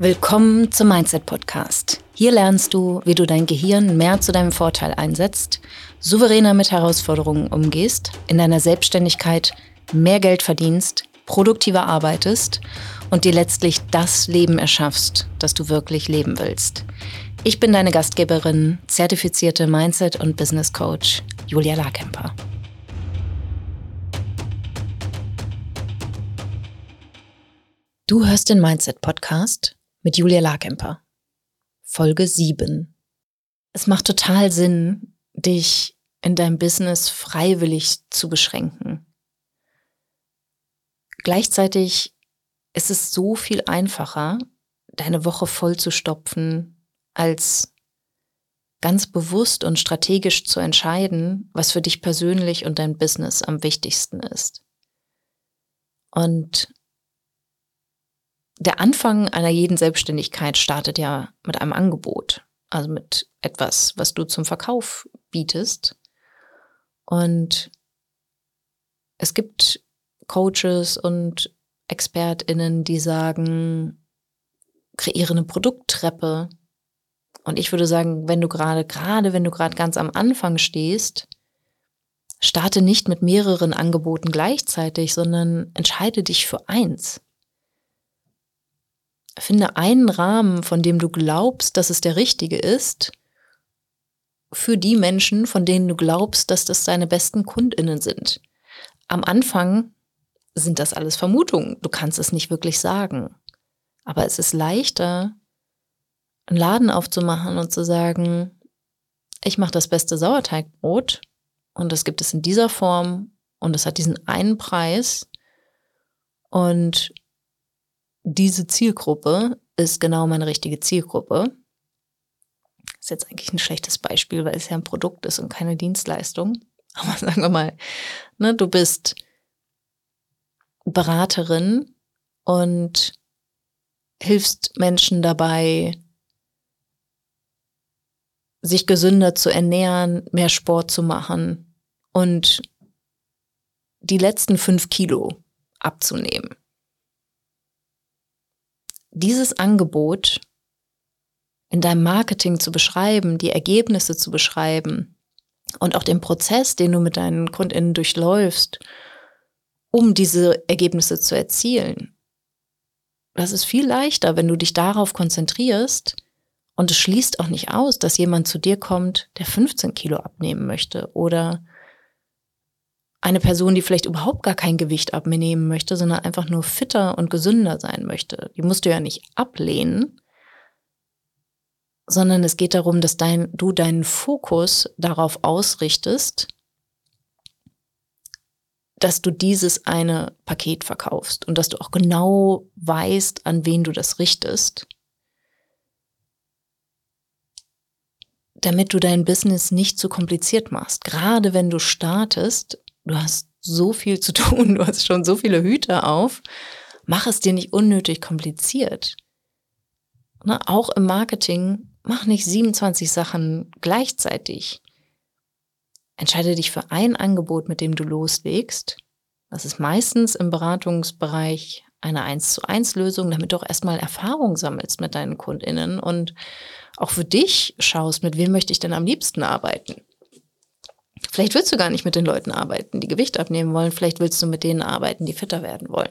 Willkommen zum Mindset Podcast. Hier lernst du, wie du dein Gehirn mehr zu deinem Vorteil einsetzt, souveräner mit Herausforderungen umgehst, in deiner Selbstständigkeit mehr Geld verdienst, produktiver arbeitest und dir letztlich das Leben erschaffst, das du wirklich leben willst. Ich bin deine Gastgeberin, zertifizierte Mindset- und Business Coach Julia Larkemper. Du hörst den Mindset Podcast mit Julia Larkemper. Folge 7. Es macht total Sinn, dich in deinem Business freiwillig zu beschränken. Gleichzeitig ist es so viel einfacher, deine Woche voll zu stopfen, als ganz bewusst und strategisch zu entscheiden, was für dich persönlich und dein Business am wichtigsten ist. Und der Anfang einer jeden Selbstständigkeit startet ja mit einem Angebot, also mit etwas, was du zum Verkauf bietest. Und es gibt Coaches und ExpertInnen, die sagen, kreiere eine Produkttreppe. Und ich würde sagen, wenn du gerade, gerade wenn du gerade ganz am Anfang stehst, starte nicht mit mehreren Angeboten gleichzeitig, sondern entscheide dich für eins. Finde einen Rahmen, von dem du glaubst, dass es der richtige ist, für die Menschen, von denen du glaubst, dass das deine besten Kundinnen sind. Am Anfang sind das alles Vermutungen. Du kannst es nicht wirklich sagen. Aber es ist leichter, einen Laden aufzumachen und zu sagen, ich mache das beste Sauerteigbrot und das gibt es in dieser Form und es hat diesen einen Preis und diese Zielgruppe ist genau meine richtige Zielgruppe. Ist jetzt eigentlich ein schlechtes Beispiel, weil es ja ein Produkt ist und keine Dienstleistung. Aber sagen wir mal, ne, du bist Beraterin und hilfst Menschen dabei, sich gesünder zu ernähren, mehr Sport zu machen und die letzten fünf Kilo abzunehmen dieses Angebot in deinem Marketing zu beschreiben, die Ergebnisse zu beschreiben und auch den Prozess, den du mit deinen Kundinnen durchläufst, um diese Ergebnisse zu erzielen. Das ist viel leichter, wenn du dich darauf konzentrierst und es schließt auch nicht aus, dass jemand zu dir kommt, der 15 Kilo abnehmen möchte oder eine Person, die vielleicht überhaupt gar kein Gewicht abnehmen möchte, sondern einfach nur fitter und gesünder sein möchte. Die musst du ja nicht ablehnen, sondern es geht darum, dass dein, du deinen Fokus darauf ausrichtest, dass du dieses eine Paket verkaufst und dass du auch genau weißt, an wen du das richtest, damit du dein Business nicht zu kompliziert machst. Gerade wenn du startest, du hast so viel zu tun, du hast schon so viele Hüte auf, mach es dir nicht unnötig kompliziert. Ne, auch im Marketing, mach nicht 27 Sachen gleichzeitig. Entscheide dich für ein Angebot, mit dem du loslegst. Das ist meistens im Beratungsbereich eine 1 zu 1 Lösung, damit du auch erstmal Erfahrung sammelst mit deinen KundInnen und auch für dich schaust, mit wem möchte ich denn am liebsten arbeiten. Vielleicht willst du gar nicht mit den Leuten arbeiten, die Gewicht abnehmen wollen. Vielleicht willst du mit denen arbeiten, die fitter werden wollen.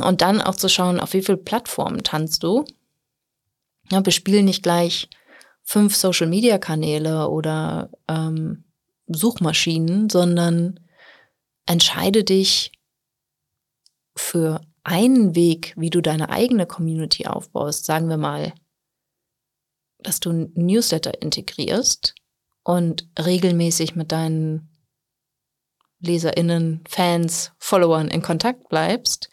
Und dann auch zu schauen, auf wie viele Plattformen tanzt du. Ja, bespiel nicht gleich fünf Social-Media-Kanäle oder ähm, Suchmaschinen, sondern entscheide dich für einen Weg, wie du deine eigene Community aufbaust. Sagen wir mal dass du Newsletter integrierst und regelmäßig mit deinen LeserInnen, Fans, Followern in Kontakt bleibst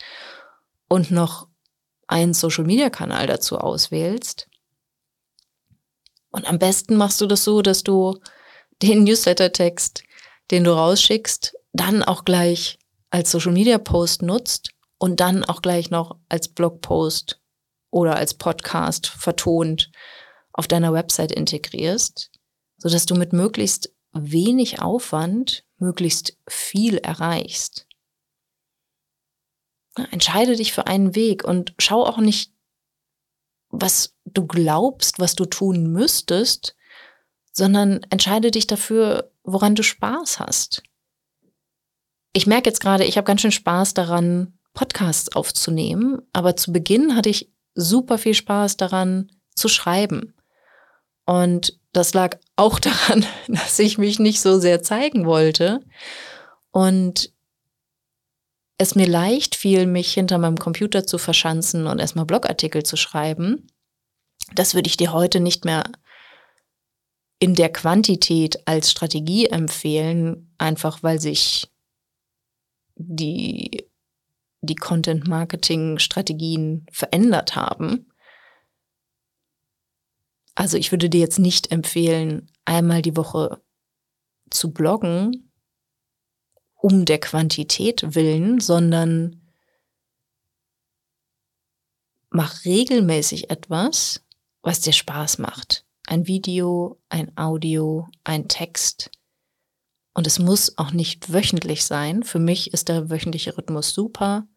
und noch einen Social-Media-Kanal dazu auswählst. Und am besten machst du das so, dass du den Newsletter-Text, den du rausschickst, dann auch gleich als Social-Media-Post nutzt und dann auch gleich noch als Blogpost oder als Podcast vertont auf deiner Website integrierst, so dass du mit möglichst wenig Aufwand möglichst viel erreichst. Entscheide dich für einen Weg und schau auch nicht, was du glaubst, was du tun müsstest, sondern entscheide dich dafür, woran du Spaß hast. Ich merke jetzt gerade, ich habe ganz schön Spaß daran, Podcasts aufzunehmen, aber zu Beginn hatte ich super viel Spaß daran zu schreiben. Und das lag auch daran, dass ich mich nicht so sehr zeigen wollte und es mir leicht fiel, mich hinter meinem Computer zu verschanzen und erstmal Blogartikel zu schreiben. Das würde ich dir heute nicht mehr in der Quantität als Strategie empfehlen, einfach weil sich die, die Content-Marketing-Strategien verändert haben. Also ich würde dir jetzt nicht empfehlen, einmal die Woche zu bloggen, um der Quantität willen, sondern mach regelmäßig etwas, was dir Spaß macht. Ein Video, ein Audio, ein Text. Und es muss auch nicht wöchentlich sein. Für mich ist der wöchentliche Rhythmus super.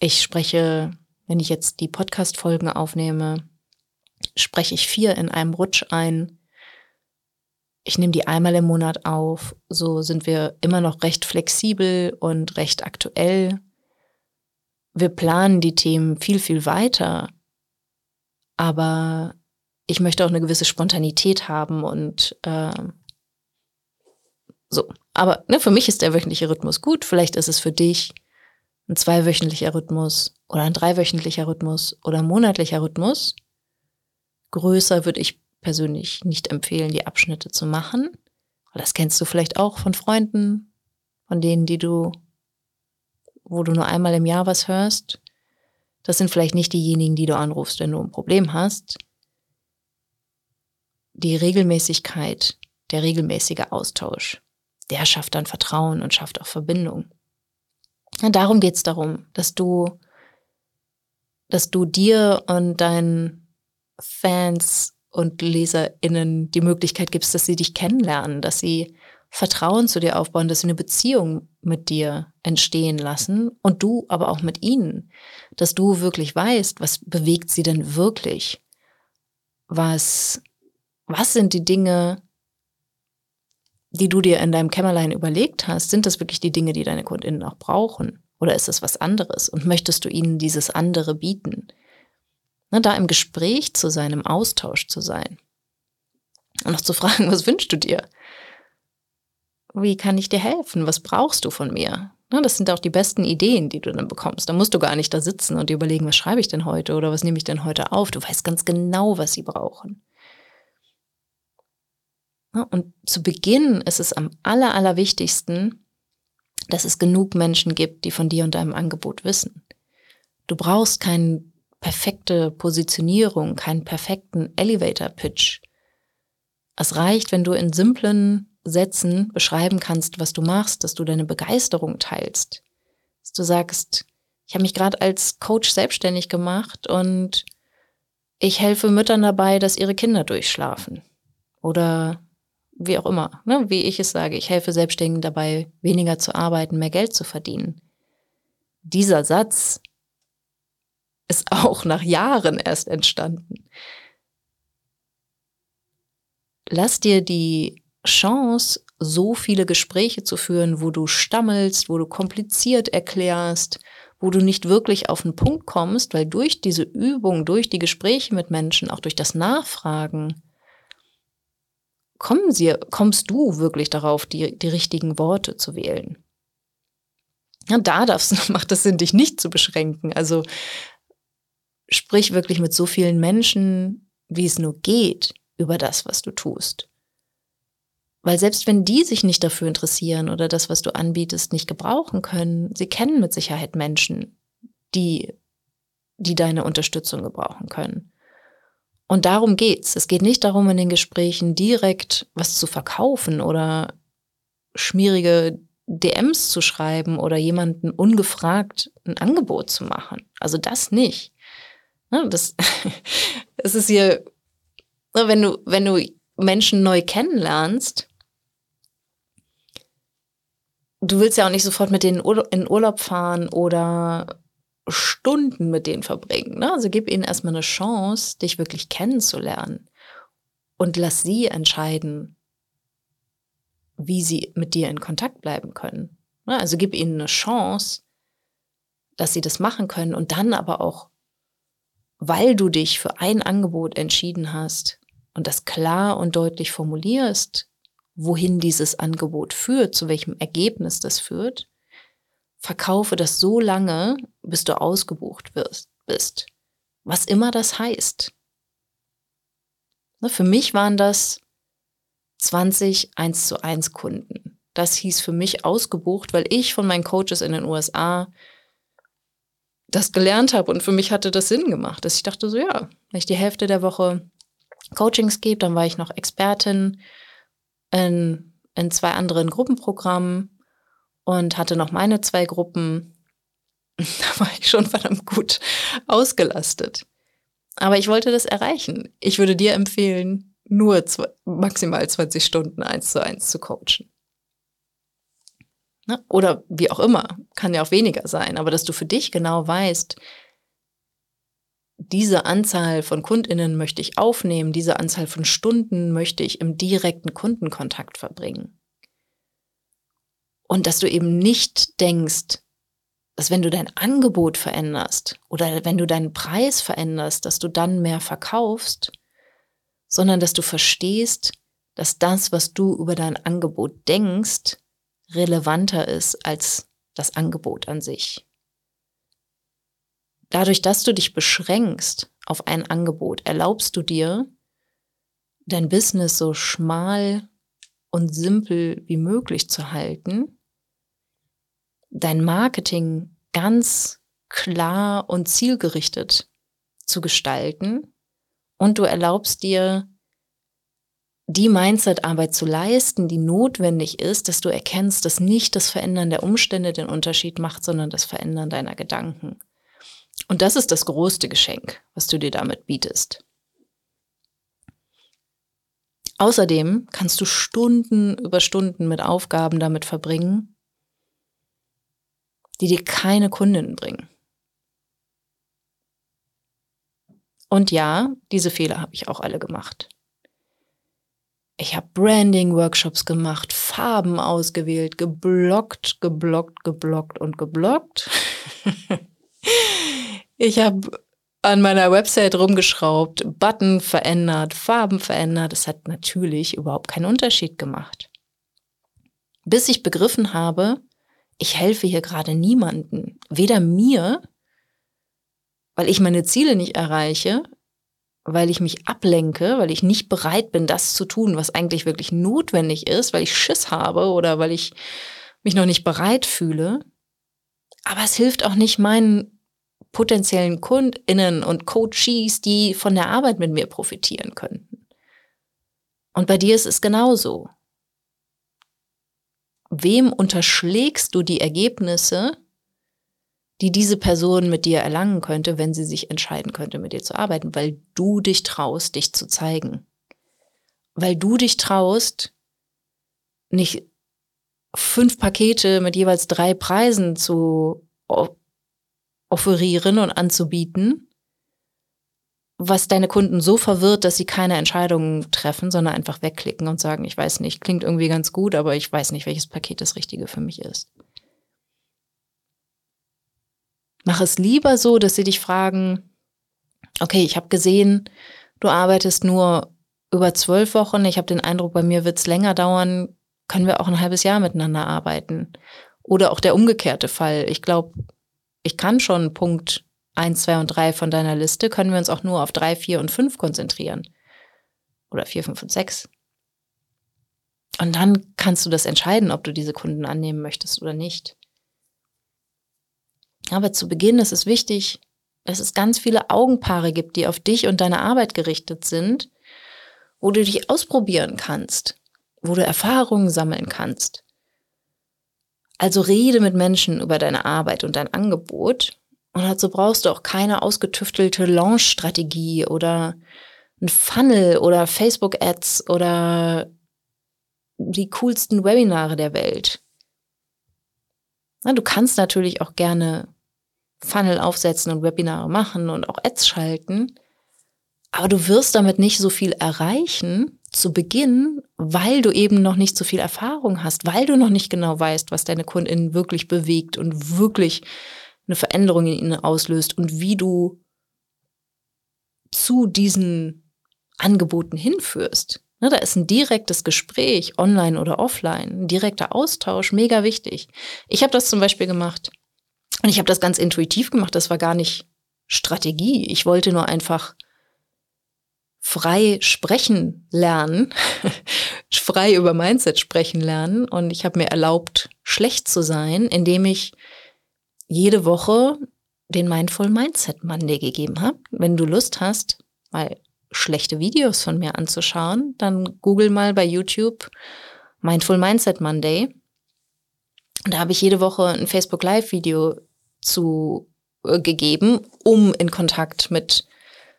Ich spreche, wenn ich jetzt die Podcast-Folgen aufnehme, spreche ich vier in einem Rutsch ein. Ich nehme die einmal im Monat auf. So sind wir immer noch recht flexibel und recht aktuell. Wir planen die Themen viel, viel weiter. Aber ich möchte auch eine gewisse Spontanität haben und äh, so. Aber ne, für mich ist der wöchentliche Rhythmus gut. Vielleicht ist es für dich ein zweiwöchentlicher Rhythmus oder ein dreiwöchentlicher Rhythmus oder ein monatlicher Rhythmus größer würde ich persönlich nicht empfehlen, die Abschnitte zu machen. Das kennst du vielleicht auch von Freunden, von denen, die du, wo du nur einmal im Jahr was hörst. Das sind vielleicht nicht diejenigen, die du anrufst, wenn du ein Problem hast. Die Regelmäßigkeit, der regelmäßige Austausch, der schafft dann Vertrauen und schafft auch Verbindung. Und darum geht es darum, dass du, dass du dir und deinen Fans und LeserInnen die Möglichkeit gibst, dass sie dich kennenlernen, dass sie Vertrauen zu dir aufbauen, dass sie eine Beziehung mit dir entstehen lassen und du aber auch mit ihnen, dass du wirklich weißt, was bewegt sie denn wirklich? Was, was sind die Dinge, die du dir in deinem Kämmerlein überlegt hast? Sind das wirklich die Dinge, die deine KundInnen auch brauchen? Oder ist es was anderes? Und möchtest du ihnen dieses andere bieten? Ne, da im Gespräch zu sein, im Austausch zu sein. Und noch zu fragen, was wünschst du dir? Wie kann ich dir helfen? Was brauchst du von mir? Ne, das sind auch die besten Ideen, die du dann bekommst. Da musst du gar nicht da sitzen und dir überlegen, was schreibe ich denn heute oder was nehme ich denn heute auf. Du weißt ganz genau, was sie brauchen. Ne, und zu Beginn ist es am aller, allerwichtigsten, dass es genug Menschen gibt, die von dir und deinem Angebot wissen. Du brauchst keinen perfekte Positionierung, keinen perfekten Elevator-Pitch. Es reicht, wenn du in simplen Sätzen beschreiben kannst, was du machst, dass du deine Begeisterung teilst. Dass du sagst, ich habe mich gerade als Coach selbstständig gemacht und ich helfe Müttern dabei, dass ihre Kinder durchschlafen. Oder wie auch immer, ne? wie ich es sage, ich helfe Selbstständigen dabei, weniger zu arbeiten, mehr Geld zu verdienen. Dieser Satz ist auch nach Jahren erst entstanden. Lass dir die Chance, so viele Gespräche zu führen, wo du stammelst, wo du kompliziert erklärst, wo du nicht wirklich auf den Punkt kommst, weil durch diese Übung, durch die Gespräche mit Menschen, auch durch das Nachfragen, kommen sie, kommst du wirklich darauf, die, die richtigen Worte zu wählen. Ja, da darfst, macht es Sinn, dich nicht zu beschränken. Also sprich wirklich mit so vielen Menschen, wie es nur geht, über das, was du tust. Weil selbst wenn die sich nicht dafür interessieren oder das, was du anbietest, nicht gebrauchen können, sie kennen mit Sicherheit Menschen, die, die deine Unterstützung gebrauchen können. Und darum geht's. Es geht nicht darum, in den Gesprächen direkt was zu verkaufen oder schmierige DMs zu schreiben oder jemanden ungefragt ein Angebot zu machen. Also das nicht. Ne, das, es ist hier, ne, wenn du, wenn du Menschen neu kennenlernst, du willst ja auch nicht sofort mit denen in Urlaub fahren oder Stunden mit denen verbringen. Ne? Also gib ihnen erstmal eine Chance, dich wirklich kennenzulernen. Und lass sie entscheiden, wie sie mit dir in Kontakt bleiben können. Ne? Also gib ihnen eine Chance, dass sie das machen können und dann aber auch, weil du dich für ein Angebot entschieden hast und das klar und deutlich formulierst, wohin dieses Angebot führt, zu welchem Ergebnis das führt, verkaufe das so lange, bis du ausgebucht wirst, bist. Was immer das heißt. Ne, für mich waren das 20 1 zu 1 Kunden. Das hieß für mich ausgebucht, weil ich von meinen Coaches in den USA das gelernt habe und für mich hatte das Sinn gemacht, dass ich dachte so, ja, wenn ich die Hälfte der Woche Coachings gebe, dann war ich noch Expertin in, in zwei anderen Gruppenprogrammen und hatte noch meine zwei Gruppen. Da war ich schon verdammt gut ausgelastet. Aber ich wollte das erreichen. Ich würde dir empfehlen, nur zwei, maximal 20 Stunden eins zu eins zu coachen. Ne? Oder wie auch immer, kann ja auch weniger sein, aber dass du für dich genau weißt, diese Anzahl von Kundinnen möchte ich aufnehmen, diese Anzahl von Stunden möchte ich im direkten Kundenkontakt verbringen. Und dass du eben nicht denkst, dass wenn du dein Angebot veränderst oder wenn du deinen Preis veränderst, dass du dann mehr verkaufst, sondern dass du verstehst, dass das, was du über dein Angebot denkst, relevanter ist als das Angebot an sich. Dadurch, dass du dich beschränkst auf ein Angebot, erlaubst du dir, dein Business so schmal und simpel wie möglich zu halten, dein Marketing ganz klar und zielgerichtet zu gestalten und du erlaubst dir, die Mindset-Arbeit zu leisten, die notwendig ist, dass du erkennst, dass nicht das Verändern der Umstände den Unterschied macht, sondern das Verändern deiner Gedanken. Und das ist das größte Geschenk, was du dir damit bietest. Außerdem kannst du Stunden über Stunden mit Aufgaben damit verbringen, die dir keine Kundinnen bringen. Und ja, diese Fehler habe ich auch alle gemacht. Ich habe Branding-Workshops gemacht, Farben ausgewählt, geblockt, geblockt, geblockt und geblockt. ich habe an meiner Website rumgeschraubt, Button verändert, Farben verändert. Es hat natürlich überhaupt keinen Unterschied gemacht. Bis ich begriffen habe, ich helfe hier gerade niemanden, weder mir, weil ich meine Ziele nicht erreiche, weil ich mich ablenke, weil ich nicht bereit bin, das zu tun, was eigentlich wirklich notwendig ist, weil ich Schiss habe oder weil ich mich noch nicht bereit fühle. Aber es hilft auch nicht meinen potenziellen KundInnen und Coaches, die von der Arbeit mit mir profitieren könnten. Und bei dir ist es genauso. Wem unterschlägst du die Ergebnisse, die diese Person mit dir erlangen könnte, wenn sie sich entscheiden könnte, mit dir zu arbeiten, weil du dich traust, dich zu zeigen. Weil du dich traust, nicht fünf Pakete mit jeweils drei Preisen zu offerieren und anzubieten, was deine Kunden so verwirrt, dass sie keine Entscheidungen treffen, sondern einfach wegklicken und sagen, ich weiß nicht, klingt irgendwie ganz gut, aber ich weiß nicht, welches Paket das Richtige für mich ist. Mach es lieber so, dass sie dich fragen, okay, ich habe gesehen, du arbeitest nur über zwölf Wochen, ich habe den Eindruck, bei mir wird es länger dauern, können wir auch ein halbes Jahr miteinander arbeiten. Oder auch der umgekehrte Fall. Ich glaube, ich kann schon Punkt 1, 2 und 3 von deiner Liste, können wir uns auch nur auf 3, 4 und 5 konzentrieren. Oder 4, 5 und 6. Und dann kannst du das entscheiden, ob du diese Kunden annehmen möchtest oder nicht. Aber zu Beginn ist es wichtig, dass es ganz viele Augenpaare gibt, die auf dich und deine Arbeit gerichtet sind, wo du dich ausprobieren kannst, wo du Erfahrungen sammeln kannst. Also rede mit Menschen über deine Arbeit und dein Angebot. Und dazu brauchst du auch keine ausgetüftelte Launch-Strategie oder ein Funnel oder Facebook-Ads oder die coolsten Webinare der Welt. Du kannst natürlich auch gerne Funnel aufsetzen und Webinare machen und auch Ads schalten, aber du wirst damit nicht so viel erreichen zu Beginn, weil du eben noch nicht so viel Erfahrung hast, weil du noch nicht genau weißt, was deine KundInnen wirklich bewegt und wirklich eine Veränderung in ihnen auslöst und wie du zu diesen Angeboten hinführst. Ne, da ist ein direktes Gespräch, online oder offline, ein direkter Austausch, mega wichtig. Ich habe das zum Beispiel gemacht und ich habe das ganz intuitiv gemacht. Das war gar nicht Strategie. Ich wollte nur einfach frei sprechen lernen, frei über Mindset sprechen lernen. Und ich habe mir erlaubt, schlecht zu sein, indem ich jede Woche den Mindful Mindset Monday gegeben habe. Wenn du Lust hast, mal schlechte Videos von mir anzuschauen, dann google mal bei YouTube Mindful Mindset Monday. Und da habe ich jede Woche ein Facebook Live Video zu äh, gegeben, um in Kontakt mit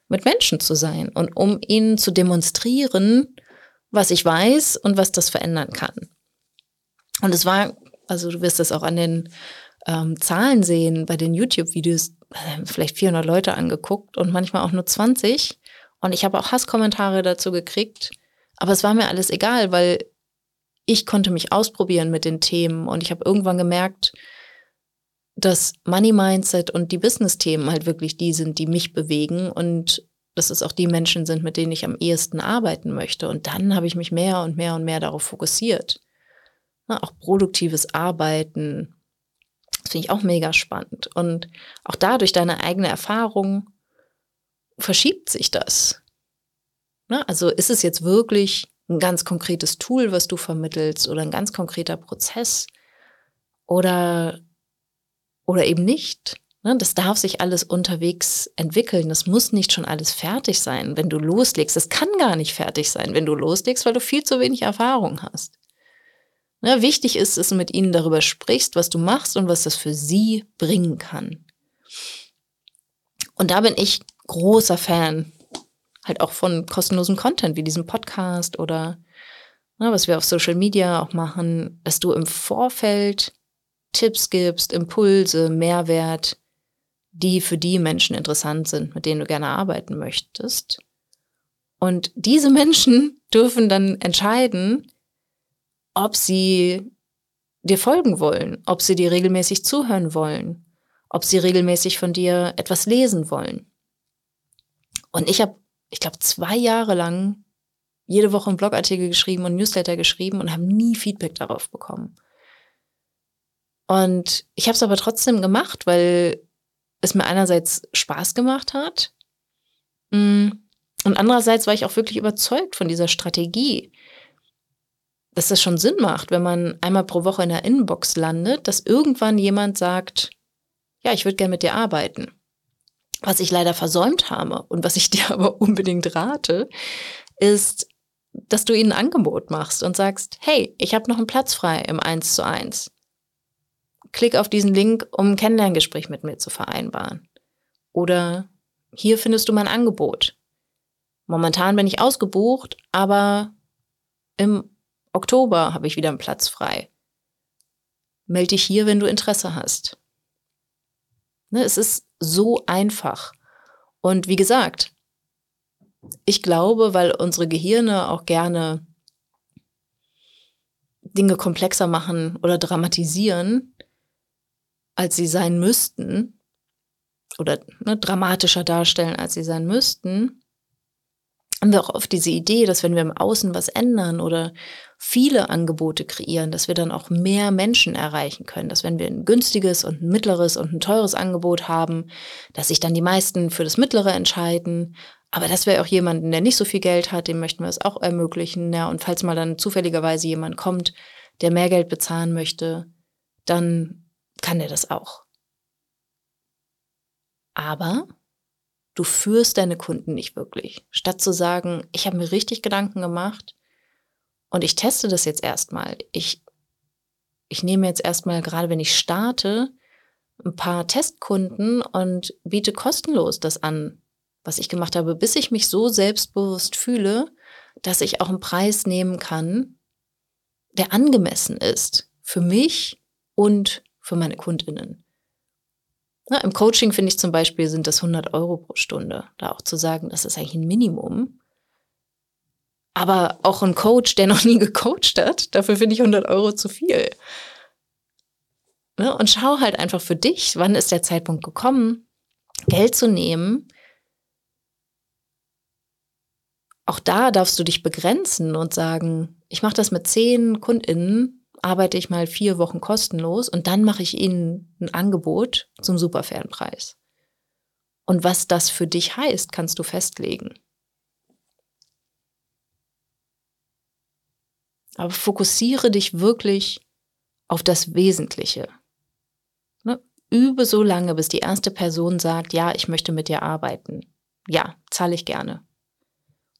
mit Menschen zu sein und um ihnen zu demonstrieren, was ich weiß und was das verändern kann. Und es war, also du wirst das auch an den ähm, Zahlen sehen, bei den YouTube-Videos, äh, vielleicht 400 Leute angeguckt und manchmal auch nur 20. Und ich habe auch Hasskommentare dazu gekriegt. Aber es war mir alles egal, weil ich konnte mich ausprobieren mit den Themen und ich habe irgendwann gemerkt, dass Money Mindset und die Business-Themen halt wirklich die sind, die mich bewegen und dass es auch die Menschen sind, mit denen ich am ehesten arbeiten möchte. Und dann habe ich mich mehr und mehr und mehr darauf fokussiert. Na, auch produktives Arbeiten. Das finde ich auch mega spannend. Und auch da durch deine eigene Erfahrung verschiebt sich das. Na, also ist es jetzt wirklich ein ganz konkretes Tool, was du vermittelst oder ein ganz konkreter Prozess? Oder oder eben nicht. Ne? Das darf sich alles unterwegs entwickeln. Das muss nicht schon alles fertig sein, wenn du loslegst. Das kann gar nicht fertig sein, wenn du loslegst, weil du viel zu wenig Erfahrung hast. Ne? Wichtig ist, dass du mit ihnen darüber sprichst, was du machst und was das für sie bringen kann. Und da bin ich großer Fan halt auch von kostenlosem Content wie diesem Podcast oder ne, was wir auf Social Media auch machen, dass du im Vorfeld Tipps gibst, Impulse, Mehrwert, die für die Menschen interessant sind, mit denen du gerne arbeiten möchtest. Und diese Menschen dürfen dann entscheiden, ob sie dir folgen wollen, ob sie dir regelmäßig zuhören wollen, ob sie regelmäßig von dir etwas lesen wollen. Und ich habe, ich glaube, zwei Jahre lang jede Woche einen Blogartikel geschrieben und Newsletter geschrieben und habe nie Feedback darauf bekommen. Und ich habe es aber trotzdem gemacht, weil es mir einerseits Spaß gemacht hat mm, und andererseits war ich auch wirklich überzeugt von dieser Strategie, dass das schon Sinn macht, wenn man einmal pro Woche in der Inbox landet, dass irgendwann jemand sagt, ja, ich würde gerne mit dir arbeiten. Was ich leider versäumt habe und was ich dir aber unbedingt rate, ist, dass du ihnen ein Angebot machst und sagst, hey, ich habe noch einen Platz frei im 1 zu 1 klick auf diesen Link, um ein Kennenlerngespräch mit mir zu vereinbaren. Oder hier findest du mein Angebot. Momentan bin ich ausgebucht, aber im Oktober habe ich wieder einen Platz frei. Meld dich hier, wenn du Interesse hast. Ne, es ist so einfach. Und wie gesagt, ich glaube, weil unsere Gehirne auch gerne Dinge komplexer machen oder dramatisieren, als sie sein müssten oder ne, dramatischer darstellen, als sie sein müssten, haben wir auch oft diese Idee, dass wenn wir im Außen was ändern oder viele Angebote kreieren, dass wir dann auch mehr Menschen erreichen können. Dass wenn wir ein günstiges und ein mittleres und ein teures Angebot haben, dass sich dann die meisten für das mittlere entscheiden. Aber dass wir auch jemanden, der nicht so viel Geld hat, dem möchten wir es auch ermöglichen. Ja, und falls mal dann zufälligerweise jemand kommt, der mehr Geld bezahlen möchte, dann kann er das auch. Aber du führst deine Kunden nicht wirklich. Statt zu sagen, ich habe mir richtig Gedanken gemacht und ich teste das jetzt erstmal. Ich, ich nehme jetzt erstmal, gerade wenn ich starte, ein paar Testkunden und biete kostenlos das an, was ich gemacht habe, bis ich mich so selbstbewusst fühle, dass ich auch einen Preis nehmen kann, der angemessen ist für mich und für meine KundInnen. Na, Im Coaching finde ich zum Beispiel sind das 100 Euro pro Stunde. Da auch zu sagen, das ist eigentlich ein Minimum. Aber auch ein Coach, der noch nie gecoacht hat, dafür finde ich 100 Euro zu viel. Ne? Und schau halt einfach für dich, wann ist der Zeitpunkt gekommen, Geld zu nehmen. Auch da darfst du dich begrenzen und sagen, ich mache das mit zehn KundInnen, arbeite ich mal vier Wochen kostenlos und dann mache ich ihnen ein Angebot zum super fairen Preis. Und was das für dich heißt, kannst du festlegen. Aber fokussiere dich wirklich auf das Wesentliche übe so lange, bis die erste Person sagt, ja, ich möchte mit dir arbeiten. Ja, zahle ich gerne.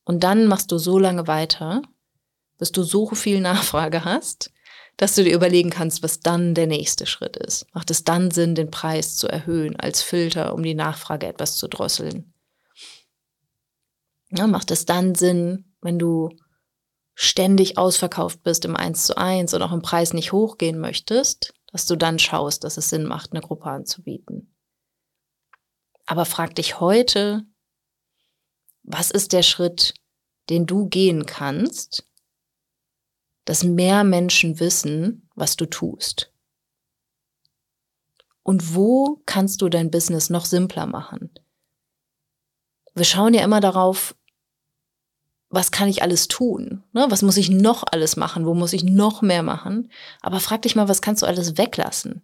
Und dann machst du so lange weiter, bis du so viel Nachfrage hast, dass du dir überlegen kannst, was dann der nächste Schritt ist. Macht es dann Sinn, den Preis zu erhöhen als Filter, um die Nachfrage etwas zu drosseln? Ja, macht es dann Sinn, wenn du ständig ausverkauft bist im 1 zu 1 und auch im Preis nicht hochgehen möchtest, dass du dann schaust, dass es Sinn macht, eine Gruppe anzubieten. Aber frag dich heute, was ist der Schritt, den du gehen kannst, dass mehr Menschen wissen, was du tust? Und wo kannst du dein Business noch simpler machen? Wir schauen ja immer darauf, was kann ich alles tun? Ne? Was muss ich noch alles machen? Wo muss ich noch mehr machen? Aber frag dich mal, was kannst du alles weglassen?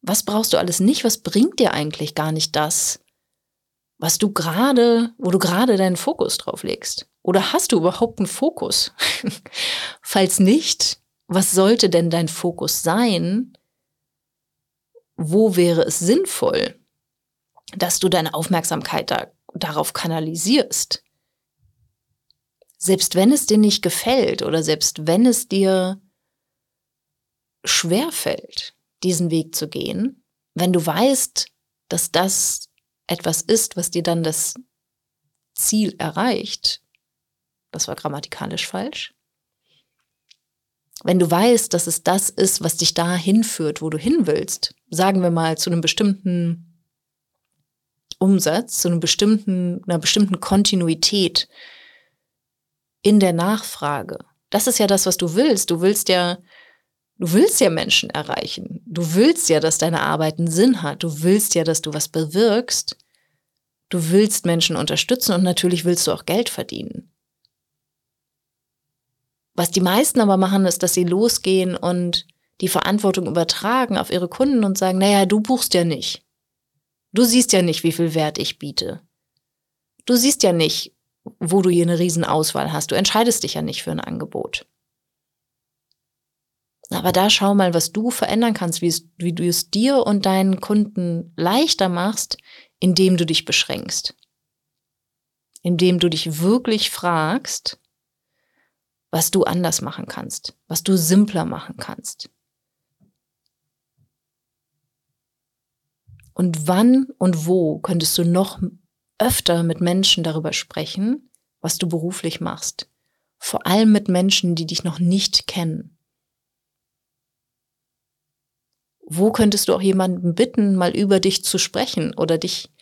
Was brauchst du alles nicht? Was bringt dir eigentlich gar nicht das, was du gerade, wo du gerade deinen Fokus drauf legst? Oder hast du überhaupt einen Fokus? Falls nicht, was sollte denn dein Fokus sein? Wo wäre es sinnvoll, dass du deine Aufmerksamkeit da, darauf kanalisierst? selbst wenn es dir nicht gefällt oder selbst wenn es dir schwer fällt, diesen Weg zu gehen, wenn du weißt, dass das etwas ist, was dir dann das Ziel erreicht, das war grammatikalisch falsch, wenn du weißt, dass es das ist, was dich dahin führt, wo du hin willst, sagen wir mal zu einem bestimmten Umsatz, zu einem bestimmten, einer bestimmten Kontinuität, in der Nachfrage. Das ist ja das, was du willst. Du willst ja, du willst ja Menschen erreichen. Du willst ja, dass deine Arbeit einen Sinn hat. Du willst ja, dass du was bewirkst. Du willst Menschen unterstützen und natürlich willst du auch Geld verdienen. Was die meisten aber machen, ist, dass sie losgehen und die Verantwortung übertragen auf ihre Kunden und sagen, naja, du buchst ja nicht. Du siehst ja nicht, wie viel Wert ich biete. Du siehst ja nicht, wo du hier eine Riesenauswahl hast. Du entscheidest dich ja nicht für ein Angebot. Aber da schau mal, was du verändern kannst, wie, es, wie du es dir und deinen Kunden leichter machst, indem du dich beschränkst. Indem du dich wirklich fragst, was du anders machen kannst, was du simpler machen kannst. Und wann und wo könntest du noch öfter mit Menschen darüber sprechen, was du beruflich machst. Vor allem mit Menschen, die dich noch nicht kennen. Wo könntest du auch jemanden bitten, mal über dich zu sprechen oder dich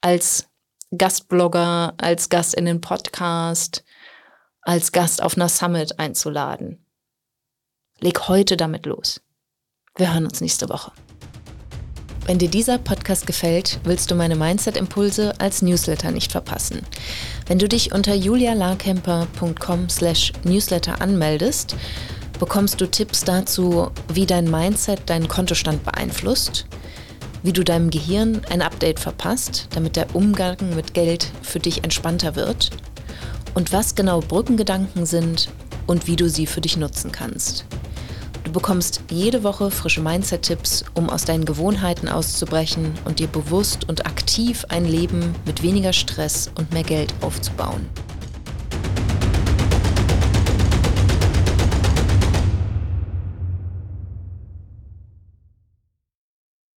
als Gastblogger, als Gast in den Podcast, als Gast auf einer Summit einzuladen? Leg heute damit los. Wir hören uns nächste Woche. Wenn dir dieser Podcast gefällt, willst du meine Mindset-Impulse als Newsletter nicht verpassen. Wenn du dich unter julialarkemper.com slash newsletter anmeldest, bekommst du Tipps dazu, wie dein Mindset deinen Kontostand beeinflusst, wie du deinem Gehirn ein Update verpasst, damit der Umgang mit Geld für dich entspannter wird und was genau Brückengedanken sind und wie du sie für dich nutzen kannst. Du bekommst jede Woche frische Mindset-Tipps, um aus deinen Gewohnheiten auszubrechen und dir bewusst und aktiv ein Leben mit weniger Stress und mehr Geld aufzubauen.